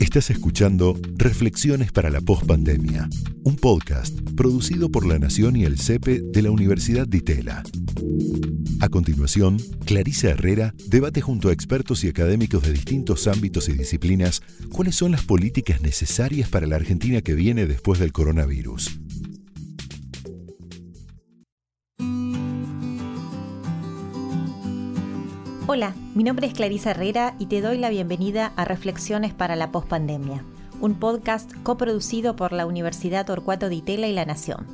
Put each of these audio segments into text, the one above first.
Estás escuchando Reflexiones para la Postpandemia, un podcast producido por La Nación y el CEPE de la Universidad de Itela. A continuación, Clarisa Herrera debate junto a expertos y académicos de distintos ámbitos y disciplinas cuáles son las políticas necesarias para la Argentina que viene después del coronavirus. Hola, mi nombre es Clarisa Herrera y te doy la bienvenida a Reflexiones para la Postpandemia, un podcast coproducido por la Universidad Torcuato de Itela y La Nación.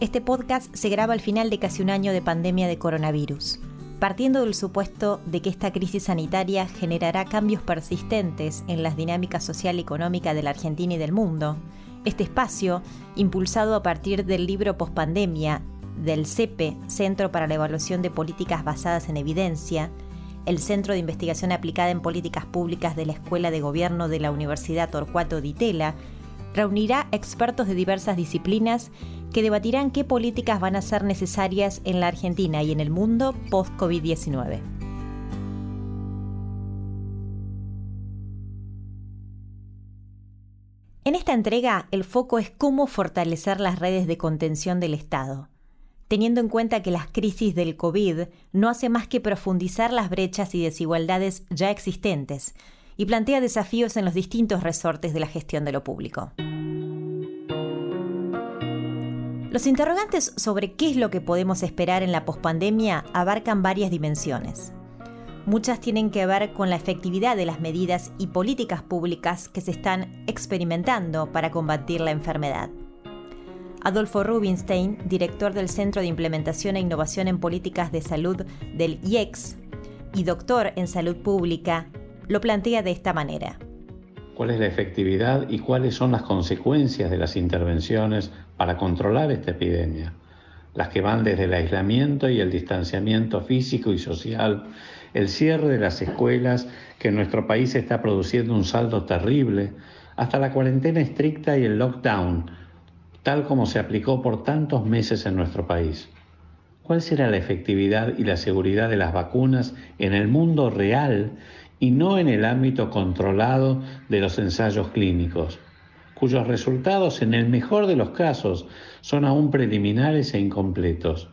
Este podcast se graba al final de casi un año de pandemia de coronavirus, partiendo del supuesto de que esta crisis sanitaria generará cambios persistentes en las dinámicas social y económica de la Argentina y del mundo. Este espacio, impulsado a partir del libro Postpandemia del CEPE, Centro para la Evaluación de Políticas Basadas en Evidencia, el Centro de Investigación Aplicada en Políticas Públicas de la Escuela de Gobierno de la Universidad Torcuato Di Tella, reunirá expertos de diversas disciplinas que debatirán qué políticas van a ser necesarias en la Argentina y en el mundo post-COVID-19. En esta entrega, el foco es cómo fortalecer las redes de contención del Estado teniendo en cuenta que las crisis del COVID no hace más que profundizar las brechas y desigualdades ya existentes y plantea desafíos en los distintos resortes de la gestión de lo público. Los interrogantes sobre qué es lo que podemos esperar en la pospandemia abarcan varias dimensiones. Muchas tienen que ver con la efectividad de las medidas y políticas públicas que se están experimentando para combatir la enfermedad. Adolfo Rubinstein, director del Centro de Implementación e Innovación en Políticas de Salud del IEX y doctor en salud pública, lo plantea de esta manera. ¿Cuál es la efectividad y cuáles son las consecuencias de las intervenciones para controlar esta epidemia? Las que van desde el aislamiento y el distanciamiento físico y social, el cierre de las escuelas, que en nuestro país está produciendo un saldo terrible, hasta la cuarentena estricta y el lockdown, tal como se aplicó por tantos meses en nuestro país? ¿Cuál será la efectividad y la seguridad de las vacunas en el mundo real y no en el ámbito controlado de los ensayos clínicos, cuyos resultados en el mejor de los casos son aún preliminares e incompletos?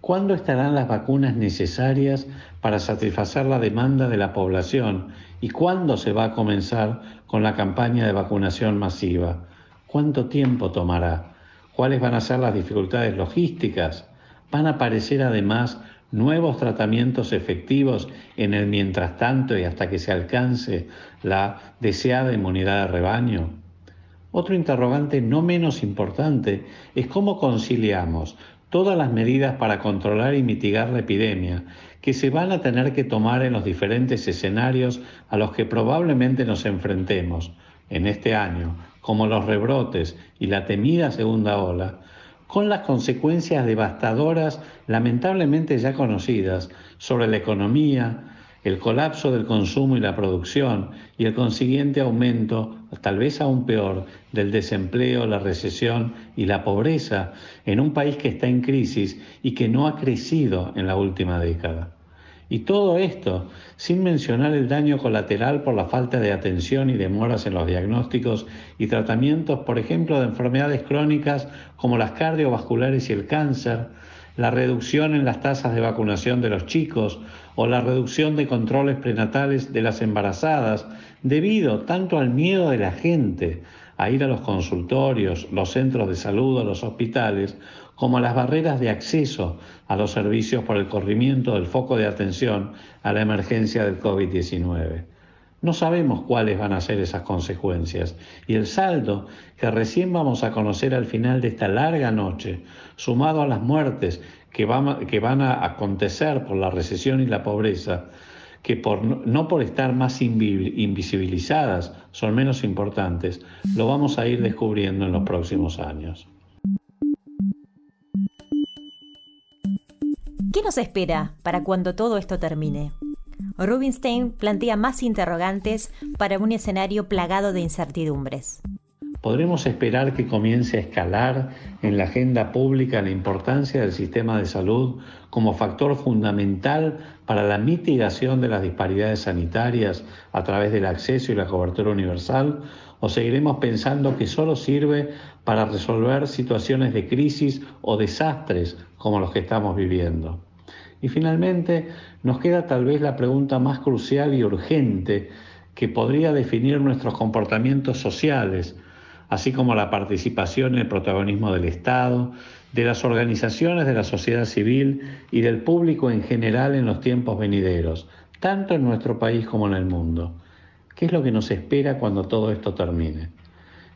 ¿Cuándo estarán las vacunas necesarias para satisfacer la demanda de la población y cuándo se va a comenzar con la campaña de vacunación masiva? ¿Cuánto tiempo tomará? ¿Cuáles van a ser las dificultades logísticas? ¿Van a aparecer además nuevos tratamientos efectivos en el mientras tanto y hasta que se alcance la deseada inmunidad de rebaño? Otro interrogante no menos importante es cómo conciliamos todas las medidas para controlar y mitigar la epidemia que se van a tener que tomar en los diferentes escenarios a los que probablemente nos enfrentemos en este año como los rebrotes y la temida segunda ola, con las consecuencias devastadoras lamentablemente ya conocidas sobre la economía, el colapso del consumo y la producción y el consiguiente aumento, tal vez aún peor, del desempleo, la recesión y la pobreza en un país que está en crisis y que no ha crecido en la última década. Y todo esto sin mencionar el daño colateral por la falta de atención y demoras en los diagnósticos y tratamientos, por ejemplo, de enfermedades crónicas como las cardiovasculares y el cáncer, la reducción en las tasas de vacunación de los chicos o la reducción de controles prenatales de las embarazadas, debido tanto al miedo de la gente a ir a los consultorios, los centros de salud o los hospitales, como las barreras de acceso a los servicios por el corrimiento del foco de atención a la emergencia del COVID-19. No sabemos cuáles van a ser esas consecuencias y el saldo que recién vamos a conocer al final de esta larga noche, sumado a las muertes que van, a acontecer por la recesión y la pobreza, que no por estar más invisibilizadas son menos importantes, lo vamos a ir descubriendo en los próximos años. ¿Qué nos espera para cuando todo esto termine? Rubinstein plantea más interrogantes para un escenario plagado de incertidumbres. ¿Podremos esperar que comience a escalar en la agenda pública la importancia del sistema de salud como factor fundamental para la mitigación de las disparidades sanitarias a través del acceso y la cobertura universal? ¿O seguiremos pensando que solo sirve para resolver situaciones de crisis o desastres como los que estamos viviendo? Y finalmente nos queda tal vez la pregunta más crucial y urgente que podría definir nuestros comportamientos sociales así como la participación y el protagonismo del Estado, de las organizaciones de la sociedad civil y del público en general en los tiempos venideros, tanto en nuestro país como en el mundo. ¿Qué es lo que nos espera cuando todo esto termine?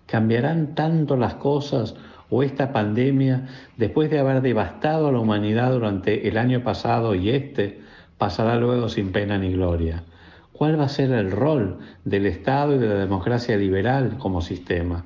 ¿Cambiarán tanto las cosas o esta pandemia, después de haber devastado a la humanidad durante el año pasado y este, pasará luego sin pena ni gloria? ¿Cuál va a ser el rol del Estado y de la democracia liberal como sistema?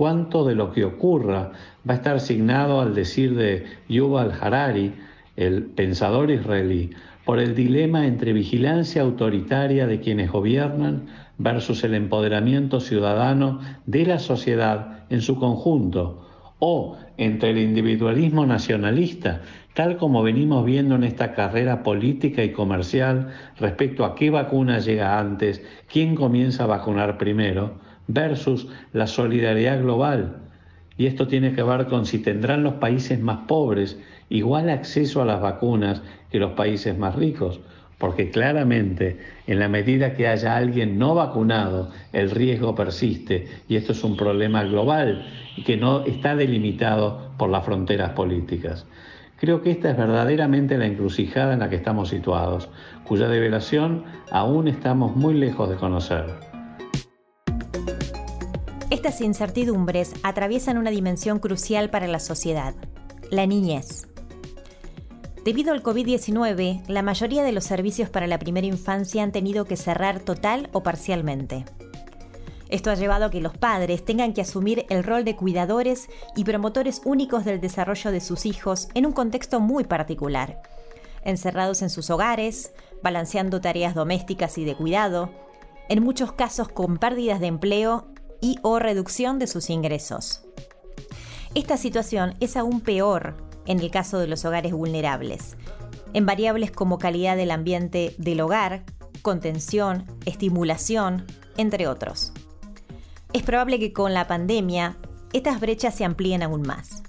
cuánto de lo que ocurra va a estar asignado al decir de Yuval Harari, el pensador israelí, por el dilema entre vigilancia autoritaria de quienes gobiernan versus el empoderamiento ciudadano de la sociedad en su conjunto, o entre el individualismo nacionalista, tal como venimos viendo en esta carrera política y comercial respecto a qué vacuna llega antes, quién comienza a vacunar primero, versus la solidaridad global. Y esto tiene que ver con si tendrán los países más pobres igual acceso a las vacunas que los países más ricos, porque claramente en la medida que haya alguien no vacunado, el riesgo persiste y esto es un problema global y que no está delimitado por las fronteras políticas. Creo que esta es verdaderamente la encrucijada en la que estamos situados, cuya develación aún estamos muy lejos de conocer. Estas incertidumbres atraviesan una dimensión crucial para la sociedad, la niñez. Debido al COVID-19, la mayoría de los servicios para la primera infancia han tenido que cerrar total o parcialmente. Esto ha llevado a que los padres tengan que asumir el rol de cuidadores y promotores únicos del desarrollo de sus hijos en un contexto muy particular, encerrados en sus hogares, balanceando tareas domésticas y de cuidado, en muchos casos con pérdidas de empleo y o reducción de sus ingresos. Esta situación es aún peor en el caso de los hogares vulnerables, en variables como calidad del ambiente del hogar, contención, estimulación, entre otros. Es probable que con la pandemia estas brechas se amplíen aún más.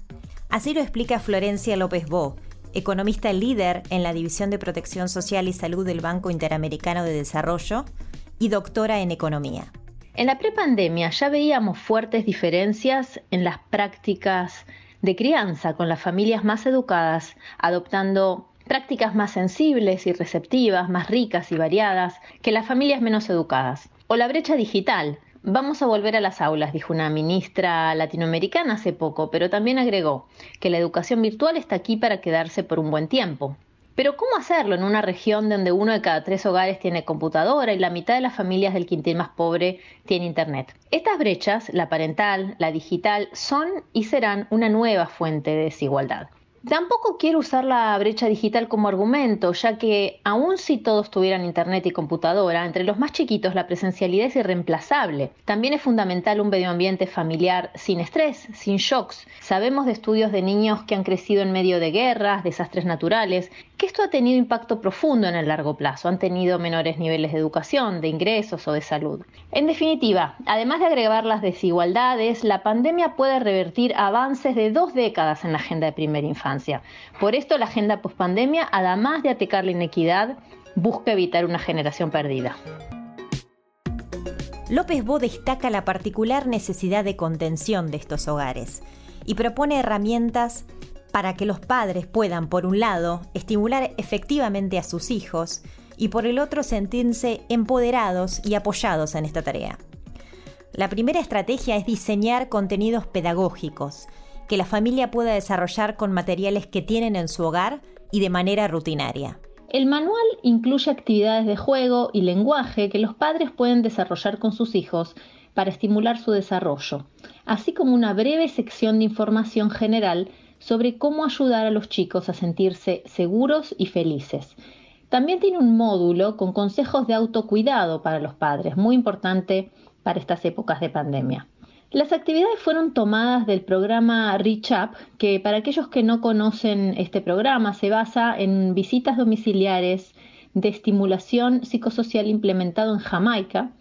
Así lo explica Florencia López Bo, economista líder en la División de Protección Social y Salud del Banco Interamericano de Desarrollo y doctora en Economía. En la prepandemia ya veíamos fuertes diferencias en las prácticas de crianza con las familias más educadas, adoptando prácticas más sensibles y receptivas, más ricas y variadas que las familias menos educadas. O la brecha digital. Vamos a volver a las aulas, dijo una ministra latinoamericana hace poco, pero también agregó que la educación virtual está aquí para quedarse por un buen tiempo. Pero ¿cómo hacerlo en una región donde uno de cada tres hogares tiene computadora y la mitad de las familias del quintil más pobre tiene Internet? Estas brechas, la parental, la digital, son y serán una nueva fuente de desigualdad. Tampoco quiero usar la brecha digital como argumento, ya que aun si todos tuvieran internet y computadora, entre los más chiquitos la presencialidad es irreemplazable. También es fundamental un medio ambiente familiar sin estrés, sin shocks. Sabemos de estudios de niños que han crecido en medio de guerras, desastres naturales, que esto ha tenido impacto profundo en el largo plazo, han tenido menores niveles de educación, de ingresos o de salud. En definitiva, además de agregar las desigualdades, la pandemia puede revertir avances de dos décadas en la agenda de primera infancia. Por esto, la agenda pospandemia, además de atacar la inequidad, busca evitar una generación perdida. López Bo destaca la particular necesidad de contención de estos hogares y propone herramientas para que los padres puedan, por un lado, estimular efectivamente a sus hijos y por el otro sentirse empoderados y apoyados en esta tarea. La primera estrategia es diseñar contenidos pedagógicos que la familia pueda desarrollar con materiales que tienen en su hogar y de manera rutinaria. El manual incluye actividades de juego y lenguaje que los padres pueden desarrollar con sus hijos para estimular su desarrollo, así como una breve sección de información general sobre cómo ayudar a los chicos a sentirse seguros y felices. También tiene un módulo con consejos de autocuidado para los padres, muy importante para estas épocas de pandemia. Las actividades fueron tomadas del programa Reach Up, que para aquellos que no conocen este programa se basa en visitas domiciliares de estimulación psicosocial implementado en Jamaica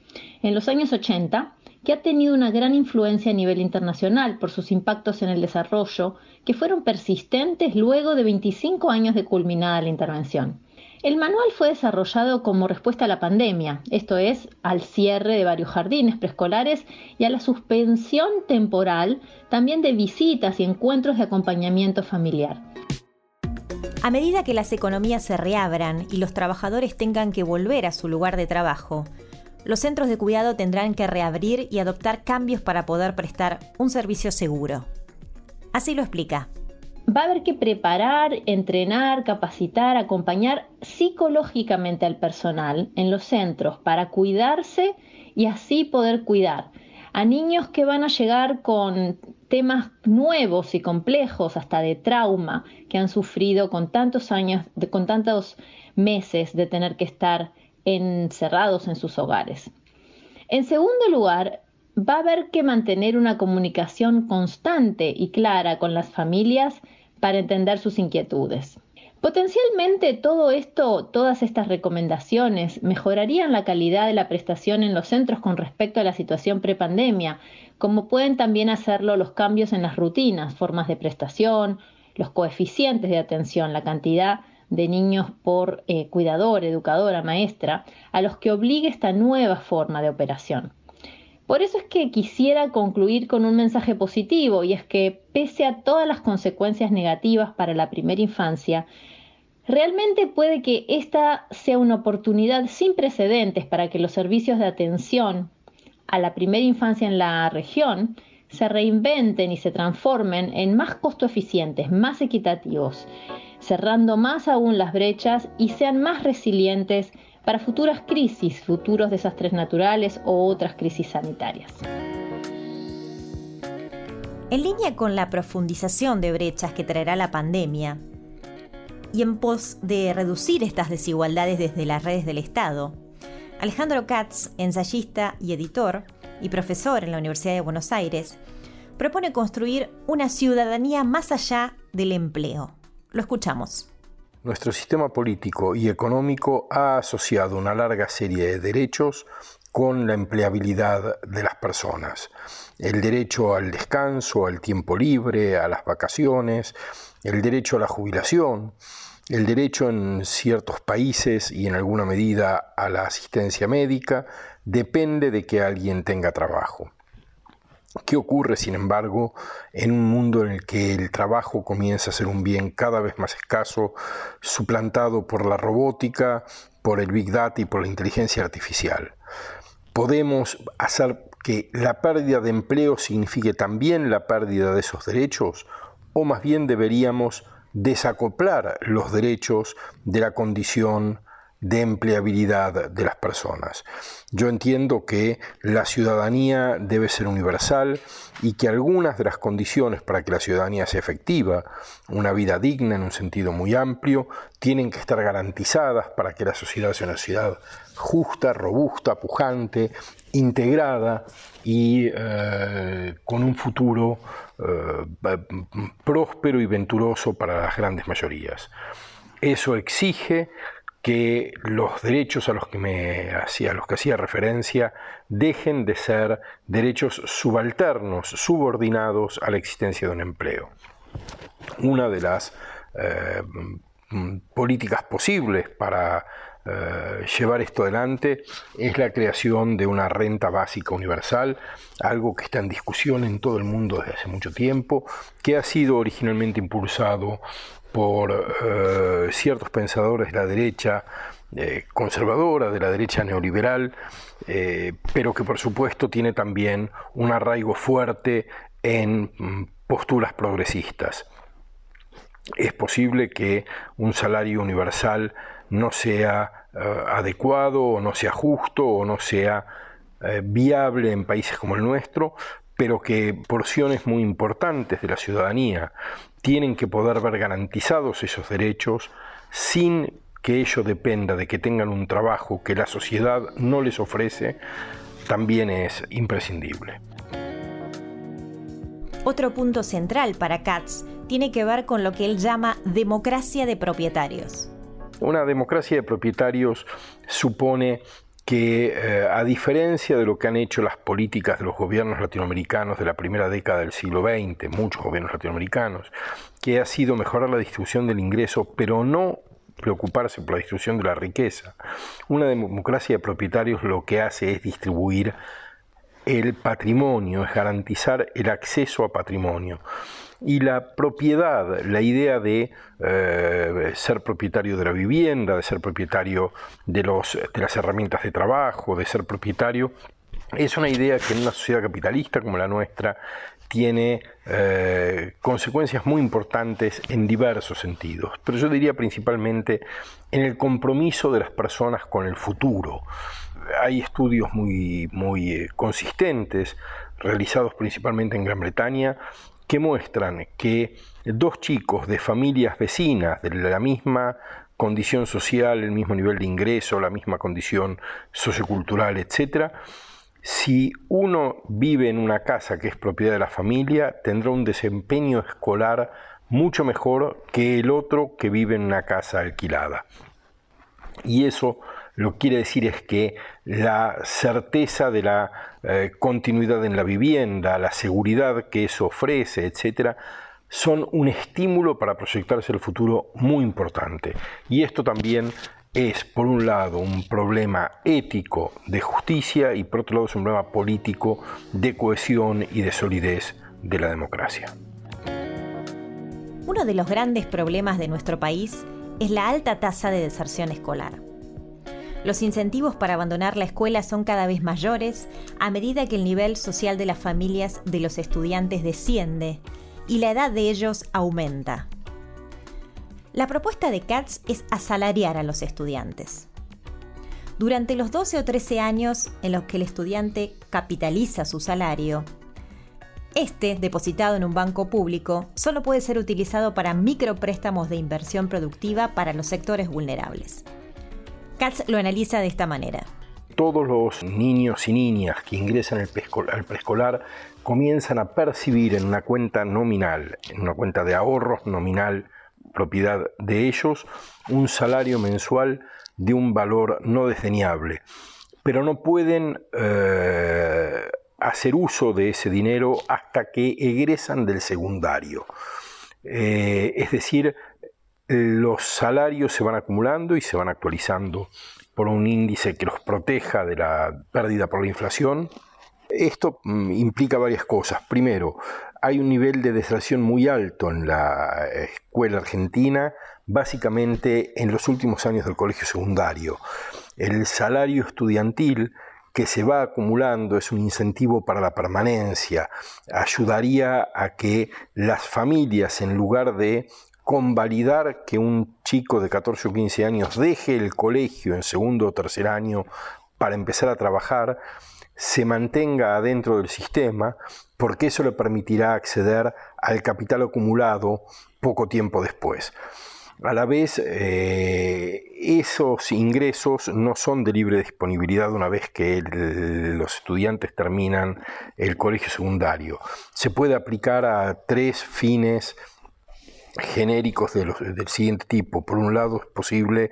en los años 80, que ha tenido una gran influencia a nivel internacional por sus impactos en el desarrollo, que fueron persistentes luego de 25 años de culminada la intervención. El manual fue desarrollado como respuesta a la pandemia, esto es, al cierre de varios jardines preescolares y a la suspensión temporal también de visitas y encuentros de acompañamiento familiar. A medida que las economías se reabran y los trabajadores tengan que volver a su lugar de trabajo, los centros de cuidado tendrán que reabrir y adoptar cambios para poder prestar un servicio seguro. Así lo explica va a haber que preparar, entrenar, capacitar, acompañar psicológicamente al personal en los centros para cuidarse y así poder cuidar a niños que van a llegar con temas nuevos y complejos, hasta de trauma, que han sufrido con tantos años, con tantos meses de tener que estar encerrados en sus hogares. En segundo lugar, va a haber que mantener una comunicación constante y clara con las familias para entender sus inquietudes. Potencialmente todo esto, todas estas recomendaciones mejorarían la calidad de la prestación en los centros con respecto a la situación prepandemia, como pueden también hacerlo los cambios en las rutinas, formas de prestación, los coeficientes de atención, la cantidad de niños por eh, cuidador, educadora, maestra, a los que obligue esta nueva forma de operación. Por eso es que quisiera concluir con un mensaje positivo y es que pese a todas las consecuencias negativas para la primera infancia, realmente puede que esta sea una oportunidad sin precedentes para que los servicios de atención a la primera infancia en la región se reinventen y se transformen en más costo eficientes, más equitativos, cerrando más aún las brechas y sean más resilientes para futuras crisis, futuros desastres naturales o otras crisis sanitarias. En línea con la profundización de brechas que traerá la pandemia, y en pos de reducir estas desigualdades desde las redes del Estado, Alejandro Katz, ensayista y editor, y profesor en la Universidad de Buenos Aires, propone construir una ciudadanía más allá del empleo. Lo escuchamos. Nuestro sistema político y económico ha asociado una larga serie de derechos con la empleabilidad de las personas. El derecho al descanso, al tiempo libre, a las vacaciones, el derecho a la jubilación, el derecho en ciertos países y en alguna medida a la asistencia médica, depende de que alguien tenga trabajo. ¿Qué ocurre, sin embargo, en un mundo en el que el trabajo comienza a ser un bien cada vez más escaso, suplantado por la robótica, por el Big Data y por la inteligencia artificial? ¿Podemos hacer que la pérdida de empleo signifique también la pérdida de esos derechos? ¿O más bien deberíamos desacoplar los derechos de la condición de empleabilidad de las personas. Yo entiendo que la ciudadanía debe ser universal y que algunas de las condiciones para que la ciudadanía sea efectiva, una vida digna en un sentido muy amplio, tienen que estar garantizadas para que la sociedad sea una sociedad justa, robusta, pujante, integrada y eh, con un futuro eh, próspero y venturoso para las grandes mayorías. Eso exige que los derechos a los que me hacía, los que hacía referencia, dejen de ser derechos subalternos, subordinados a la existencia de un empleo. Una de las eh, políticas posibles para eh, llevar esto adelante es la creación de una renta básica universal, algo que está en discusión en todo el mundo desde hace mucho tiempo, que ha sido originalmente impulsado por eh, ciertos pensadores de la derecha eh, conservadora, de la derecha neoliberal, eh, pero que por supuesto tiene también un arraigo fuerte en mm, posturas progresistas. Es posible que un salario universal no sea adecuado o no sea justo o no sea viable en países como el nuestro, pero que porciones muy importantes de la ciudadanía tienen que poder ver garantizados esos derechos sin que ello dependa de que tengan un trabajo que la sociedad no les ofrece, también es imprescindible. Otro punto central para Katz tiene que ver con lo que él llama democracia de propietarios. Una democracia de propietarios supone que eh, a diferencia de lo que han hecho las políticas de los gobiernos latinoamericanos de la primera década del siglo XX, muchos gobiernos latinoamericanos, que ha sido mejorar la distribución del ingreso, pero no preocuparse por la distribución de la riqueza. Una democracia de propietarios lo que hace es distribuir el patrimonio, es garantizar el acceso a patrimonio. Y la propiedad, la idea de eh, ser propietario de la vivienda, de ser propietario de, los, de las herramientas de trabajo, de ser propietario, es una idea que en una sociedad capitalista como la nuestra tiene eh, consecuencias muy importantes en diversos sentidos, pero yo diría principalmente en el compromiso de las personas con el futuro. Hay estudios muy, muy eh, consistentes, realizados principalmente en Gran Bretaña, que muestran que dos chicos de familias vecinas de la misma condición social, el mismo nivel de ingreso, la misma condición sociocultural, etcétera, si uno vive en una casa que es propiedad de la familia, tendrá un desempeño escolar mucho mejor que el otro que vive en una casa alquilada. Y eso lo que quiere decir es que la certeza de la eh, continuidad en la vivienda, la seguridad que eso ofrece, etc., son un estímulo para proyectarse el futuro muy importante. Y esto también es, por un lado, un problema ético de justicia y por otro lado es un problema político de cohesión y de solidez de la democracia. Uno de los grandes problemas de nuestro país es la alta tasa de deserción escolar. Los incentivos para abandonar la escuela son cada vez mayores a medida que el nivel social de las familias de los estudiantes desciende y la edad de ellos aumenta. La propuesta de Katz es asalariar a los estudiantes. Durante los 12 o 13 años en los que el estudiante capitaliza su salario, este, depositado en un banco público, solo puede ser utilizado para micropréstamos de inversión productiva para los sectores vulnerables. Katz lo analiza de esta manera. Todos los niños y niñas que ingresan al preescolar comienzan a percibir en una cuenta nominal, en una cuenta de ahorros nominal, propiedad de ellos un salario mensual de un valor no desdeñable, pero no pueden eh, hacer uso de ese dinero hasta que egresan del secundario. Eh, es decir, los salarios se van acumulando y se van actualizando por un índice que los proteja de la pérdida por la inflación. Esto mm, implica varias cosas. Primero, hay un nivel de deserción muy alto en la escuela argentina, básicamente en los últimos años del colegio secundario. El salario estudiantil que se va acumulando es un incentivo para la permanencia, ayudaría a que las familias, en lugar de convalidar que un chico de 14 o 15 años deje el colegio en segundo o tercer año para empezar a trabajar, se mantenga adentro del sistema, porque eso le permitirá acceder al capital acumulado poco tiempo después. A la vez, eh, esos ingresos no son de libre disponibilidad una vez que los estudiantes terminan el colegio secundario. Se puede aplicar a tres fines genéricos del siguiente tipo. Por un lado, es posible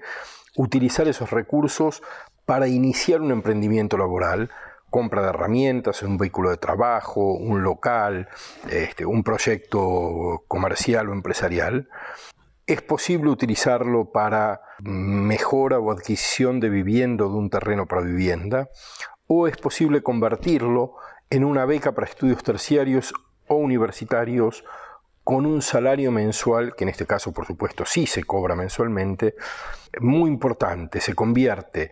utilizar esos recursos para iniciar un emprendimiento laboral, compra de herramientas, un vehículo de trabajo, un local, este, un proyecto comercial o empresarial. Es posible utilizarlo para mejora o adquisición de vivienda o de un terreno para vivienda, o es posible convertirlo en una beca para estudios terciarios o universitarios con un salario mensual, que en este caso por supuesto sí se cobra mensualmente, muy importante, se convierte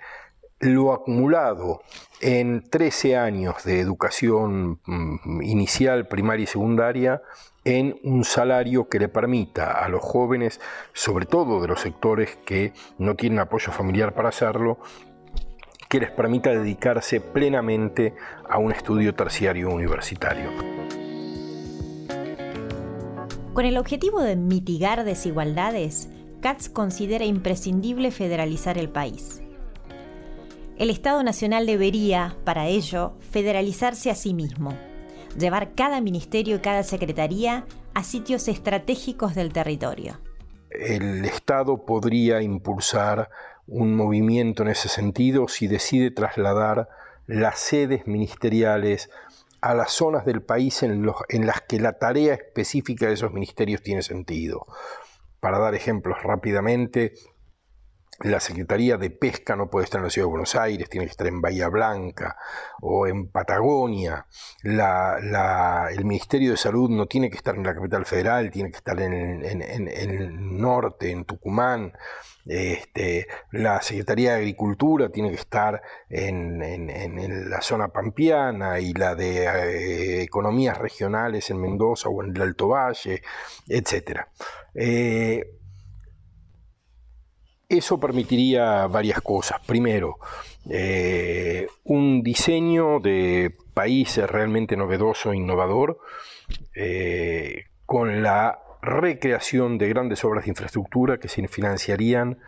lo acumulado en 13 años de educación mm, inicial, primaria y secundaria en un salario que le permita a los jóvenes, sobre todo de los sectores que no tienen apoyo familiar para hacerlo, que les permita dedicarse plenamente a un estudio terciario universitario. Con el objetivo de mitigar desigualdades, Katz considera imprescindible federalizar el país. El Estado Nacional debería, para ello, federalizarse a sí mismo, llevar cada ministerio y cada secretaría a sitios estratégicos del territorio. El Estado podría impulsar un movimiento en ese sentido si decide trasladar las sedes ministeriales a las zonas del país en, las que la tarea específica de esos ministerios tiene sentido. Para dar ejemplos rápidamente, la Secretaría de Pesca no puede estar en la Ciudad de Buenos Aires, tiene que estar en Bahía Blanca o en Patagonia. el Ministerio de Salud no tiene que estar en la capital federal, tiene que estar en, el norte, en Tucumán. Este, la Secretaría de Agricultura tiene que estar en, la zona pampeana y la de eh, economías regionales en Mendoza o en el Alto Valle, etc. Eso permitiría varias cosas. Primero, eh, un diseño de país realmente novedoso, e innovador, eh, con la recreación de grandes obras de infraestructura que se financiarían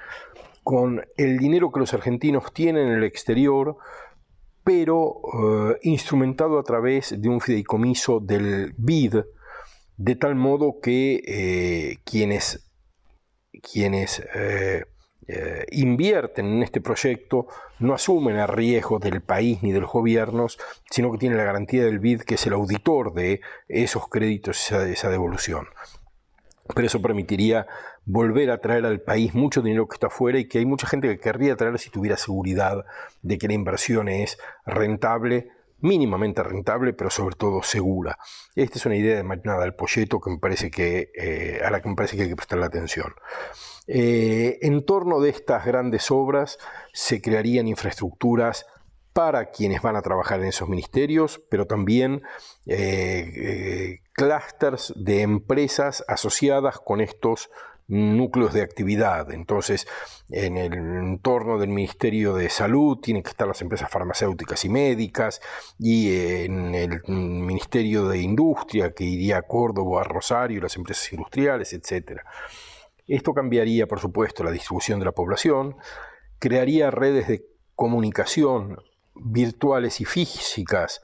con el dinero que los argentinos tienen en el exterior, pero eh, instrumentado a través de un fideicomiso del BID, de tal modo que quienes, quienes eh, invierten en este proyecto no asumen el riesgo del país ni de los gobiernos, sino que tienen la garantía del BID, que es el auditor de esos créditos, esa devolución. Pero eso permitiría volver a traer al país mucho dinero que está afuera y que hay mucha gente que querría traer si tuviera seguridad de que la inversión es rentable, mínimamente rentable, pero sobre todo segura. Esta es una idea de Marina del Polleto que me parece que, eh, a la que me parece que hay que prestarle atención. Eh, en torno de estas grandes obras se crearían infraestructuras para quienes van a trabajar en esos ministerios, pero también eh, clústeres de empresas asociadas con estos núcleos de actividad. Entonces, en el entorno del Ministerio de Salud tienen que estar las empresas farmacéuticas y médicas, y en el Ministerio de Industria, que iría a Córdoba, a Rosario, las empresas industriales, etc. Esto cambiaría, por supuesto, la distribución de la población, crearía redes de comunicación virtuales y físicas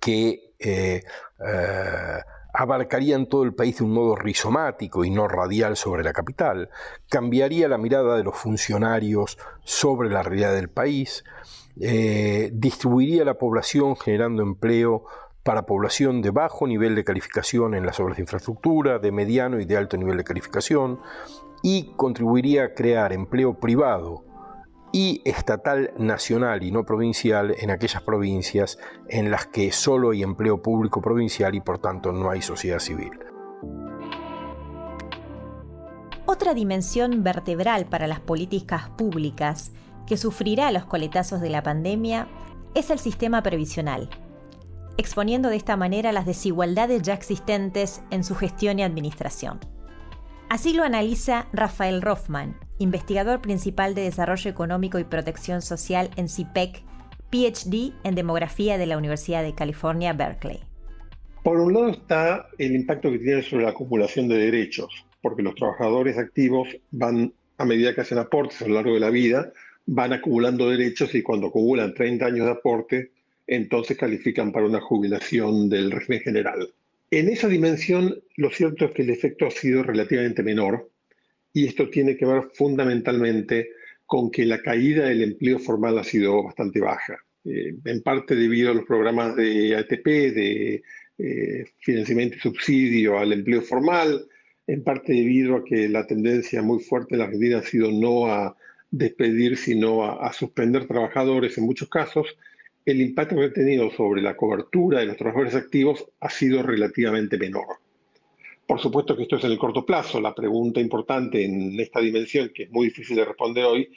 que eh, eh, abarcarían todo el país de un modo rizomático y no radial sobre la capital, cambiaría la mirada de los funcionarios sobre la realidad del país, eh, distribuiría la población generando empleo para población de bajo nivel de calificación en las obras de infraestructura, de mediano y de alto nivel de calificación, y contribuiría a crear empleo privado y estatal nacional y no provincial en aquellas provincias en las que solo hay empleo público provincial y por tanto no hay sociedad civil. Otra dimensión vertebral para las políticas públicas que sufrirá los coletazos de la pandemia es el sistema previsional exponiendo de esta manera las desigualdades ya existentes en su gestión y administración. Así lo analiza Rafael Rothman, investigador principal de Desarrollo Económico y Protección Social en CIPEC, PhD en Demografía de la Universidad de California, Berkeley. Por un lado está el impacto que tiene sobre la acumulación de derechos, porque los trabajadores activos van, a medida que hacen aportes a lo largo de la vida, van acumulando derechos y cuando acumulan 30 años de aporte, entonces califican para una jubilación del régimen general. En esa dimensión, lo cierto es que el efecto ha sido relativamente menor y esto tiene que ver fundamentalmente con que la caída del empleo formal ha sido bastante baja, eh, en parte debido a los programas de ATP, de eh, financiamiento y subsidio al empleo formal, en parte debido a que la tendencia muy fuerte en la Argentina ha sido no a despedir, sino a suspender trabajadores en muchos casos, el impacto que ha tenido sobre la cobertura de los trabajadores activos ha sido relativamente menor. Por supuesto que esto es en el corto plazo. La pregunta importante en esta dimensión, que es muy difícil de responder hoy,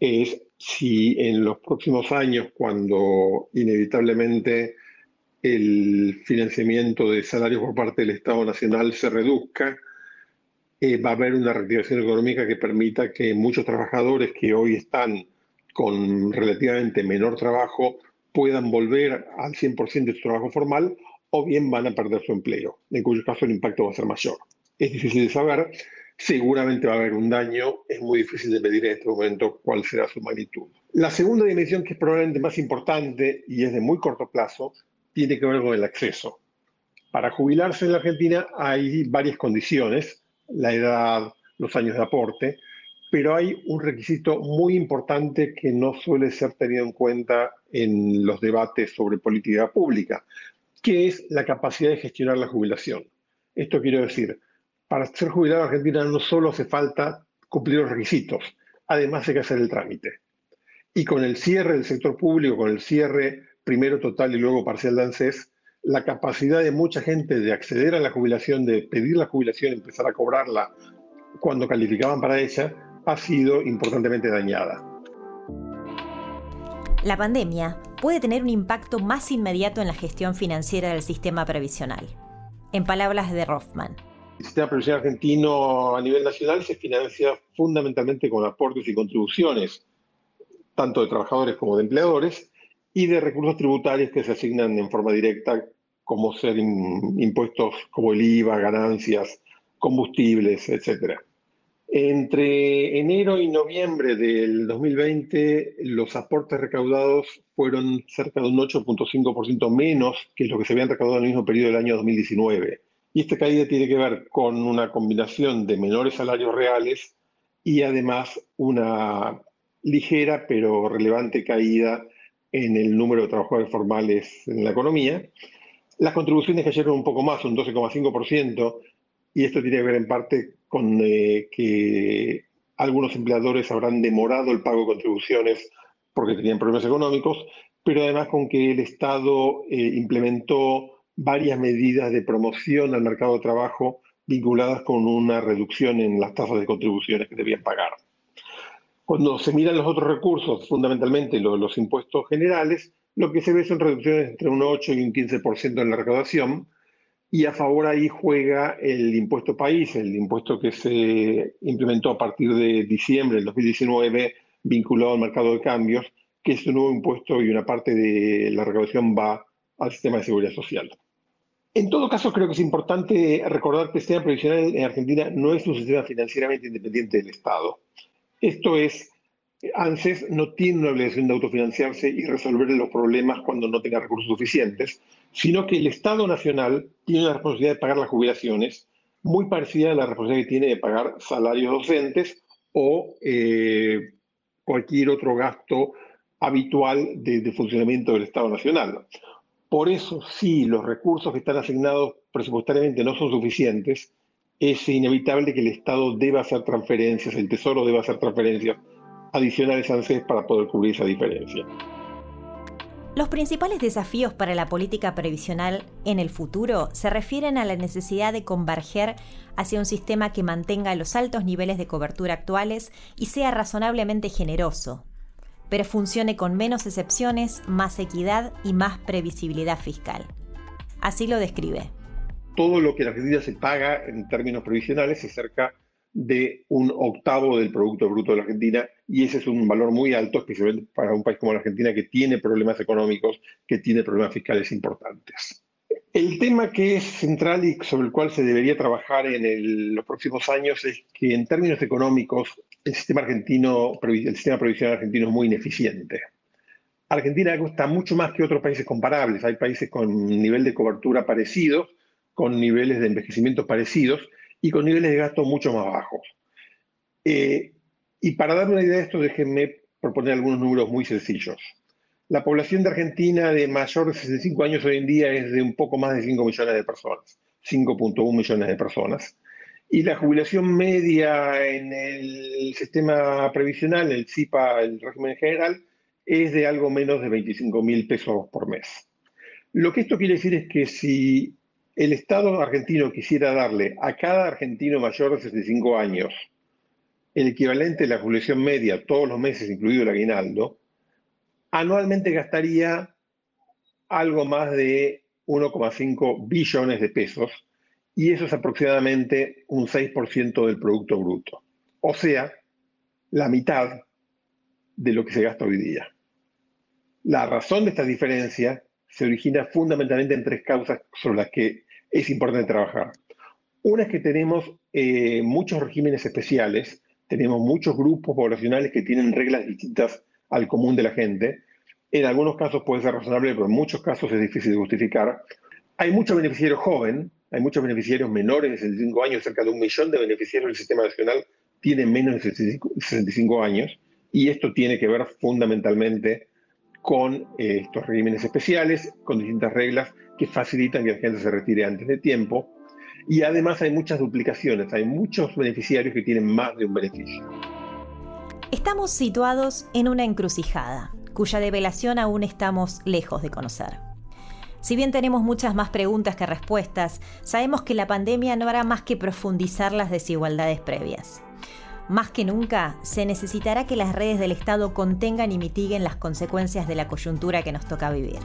es si en los próximos años, cuando inevitablemente el financiamiento de salarios por parte del Estado Nacional se reduzca, eh, va a haber una reactivación económica que permita que muchos trabajadores que hoy están con relativamente menor trabajo puedan volver al 100% de su trabajo formal o bien van a perder su empleo, en cuyo caso el impacto va a ser mayor. Es difícil de saber, seguramente va a haber un daño, es muy difícil de medir en este momento cuál será su magnitud. La segunda dimensión, que es probablemente más importante y es de muy corto plazo, tiene que ver con el acceso. Para jubilarse en la Argentina hay varias condiciones, la edad, los años de aporte, pero hay un requisito muy importante que no suele ser tenido en cuenta en los debates sobre política pública, que es la capacidad de gestionar la jubilación. Esto quiero decir, para ser jubilado en Argentina no solo hace falta cumplir los requisitos, además hay que hacer el trámite. Y con el cierre del sector público, con el cierre primero total y luego parcial de ANSES, la capacidad de mucha gente de acceder a la jubilación, de pedir la jubilación, empezar a cobrarla cuando calificaban para ella, ha sido importantemente dañada. La pandemia puede tener un impacto más inmediato en la gestión financiera del sistema previsional. En palabras de Rothman. El sistema previsional argentino a nivel nacional se financia fundamentalmente con aportes y contribuciones, tanto de trabajadores como de empleadores, y de recursos tributarios que se asignan en forma directa, como ser impuestos como el IVA, ganancias, combustibles, etc. Entre enero y noviembre del 2020, los aportes recaudados fueron cerca de un 8.5% menos que lo que se habían recaudado en el mismo periodo del año 2019. Y esta caída tiene que ver con una combinación de menores salarios reales y además una ligera pero relevante caída en el número de trabajadores formales en la economía. Las contribuciones cayeron un poco más, un 12,5%, y esto tiene que ver en parte con eh, que algunos empleadores habrán demorado el pago de contribuciones porque tenían problemas económicos, pero además con que el Estado eh, implementó varias medidas de promoción al mercado de trabajo vinculadas con una reducción en las tasas de contribuciones que debían pagar. Cuando se miran los otros recursos, fundamentalmente los, impuestos generales, lo que se ve son reducciones entre un 8 y un 15% en la recaudación, y a favor ahí juega el impuesto país, el impuesto que se implementó a partir de diciembre del 2019 vinculado al mercado de cambios, que es un nuevo impuesto y una parte de la recaudación va al sistema de seguridad social. En todo caso, creo que es importante recordar que el sistema previsional en Argentina no es un sistema financieramente independiente del Estado. Esto es, ANSES no tiene una obligación de autofinanciarse y resolver los problemas cuando no tenga recursos suficientes, sino que el Estado Nacional tiene la responsabilidad de pagar las jubilaciones, muy parecida a la responsabilidad que tiene de pagar salarios docentes o eh, cualquier otro gasto habitual de funcionamiento del Estado Nacional. Por eso, si los recursos que están asignados presupuestariamente no son suficientes, es inevitable que el Estado deba hacer transferencias, el Tesoro deba hacer transferencias adicionales a ANSES para poder cubrir esa diferencia. Los principales desafíos para la política previsional en el futuro se refieren a la necesidad de converger hacia un sistema que mantenga los altos niveles de cobertura actuales y sea razonablemente generoso, pero funcione con menos excepciones, más equidad y más previsibilidad fiscal. Así lo describe. Todo lo que en Argentina se paga en términos previsionales es cerca de un octavo del Producto Bruto de la Argentina y ese es un valor muy alto, especialmente para un país como la Argentina que tiene problemas económicos, que tiene problemas fiscales importantes. El tema que es central y sobre el cual se debería trabajar en los próximos años es que en términos económicos el sistema argentino, el sistema previsional argentino es muy ineficiente. Argentina cuesta mucho más que otros países comparables. Hay países con nivel de cobertura parecidos, con niveles de envejecimiento parecidos y con niveles de gasto mucho más bajos. Eh, y para dar una idea de esto, déjenme proponer algunos números muy sencillos. La población de Argentina de mayor de 65 años hoy en día es de un poco más de 5 millones de personas, 5.1 millones de personas. Y la jubilación media en el sistema previsional, el CIPA, el régimen general, es de algo menos de 25 mil pesos por mes. Lo que esto quiere decir es que si el Estado argentino quisiera darle a cada argentino mayor de 65 años el equivalente de la jubilación media todos los meses, incluido el aguinaldo, anualmente gastaría algo más de 1,5 billones de pesos y eso es aproximadamente un 6% del Producto Bruto. O sea, la mitad de lo que se gasta hoy día. La razón de esta diferencia se origina fundamentalmente en tres causas sobre las que es importante trabajar. Una es que tenemos eh, muchos regímenes especiales, tenemos muchos grupos poblacionales que tienen reglas distintas al común de la gente, En algunos casos puede ser razonable, pero en muchos casos es difícil de justificar. Hay muchos beneficiarios jóvenes, hay muchos beneficiarios menores de 65 años, cerca de un millón de beneficiarios del sistema nacional tienen menos de 65 años, y esto tiene que ver fundamentalmente con eh, estos regímenes especiales, con distintas reglas que facilitan que la gente se retire antes de tiempo. Y además hay muchas duplicaciones, hay muchos beneficiarios que tienen más de un beneficio. Estamos situados en una encrucijada, cuya develación aún estamos lejos de conocer. Si bien tenemos muchas más preguntas que respuestas, sabemos que la pandemia no hará más que profundizar las desigualdades previas. Más que nunca, se necesitará que las redes del Estado contengan y mitiguen las consecuencias de la coyuntura que nos toca vivir.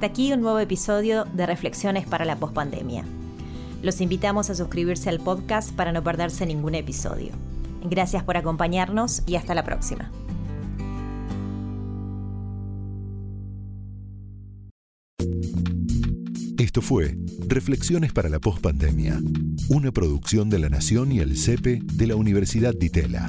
Hasta aquí un nuevo episodio de Reflexiones para la Postpandemia. Los invitamos a suscribirse al podcast para no perderse ningún episodio. Gracias por acompañarnos y hasta la próxima. Esto fue Reflexiones para la Postpandemia, una producción de La Nación y el CEPE de la Universidad de Itela.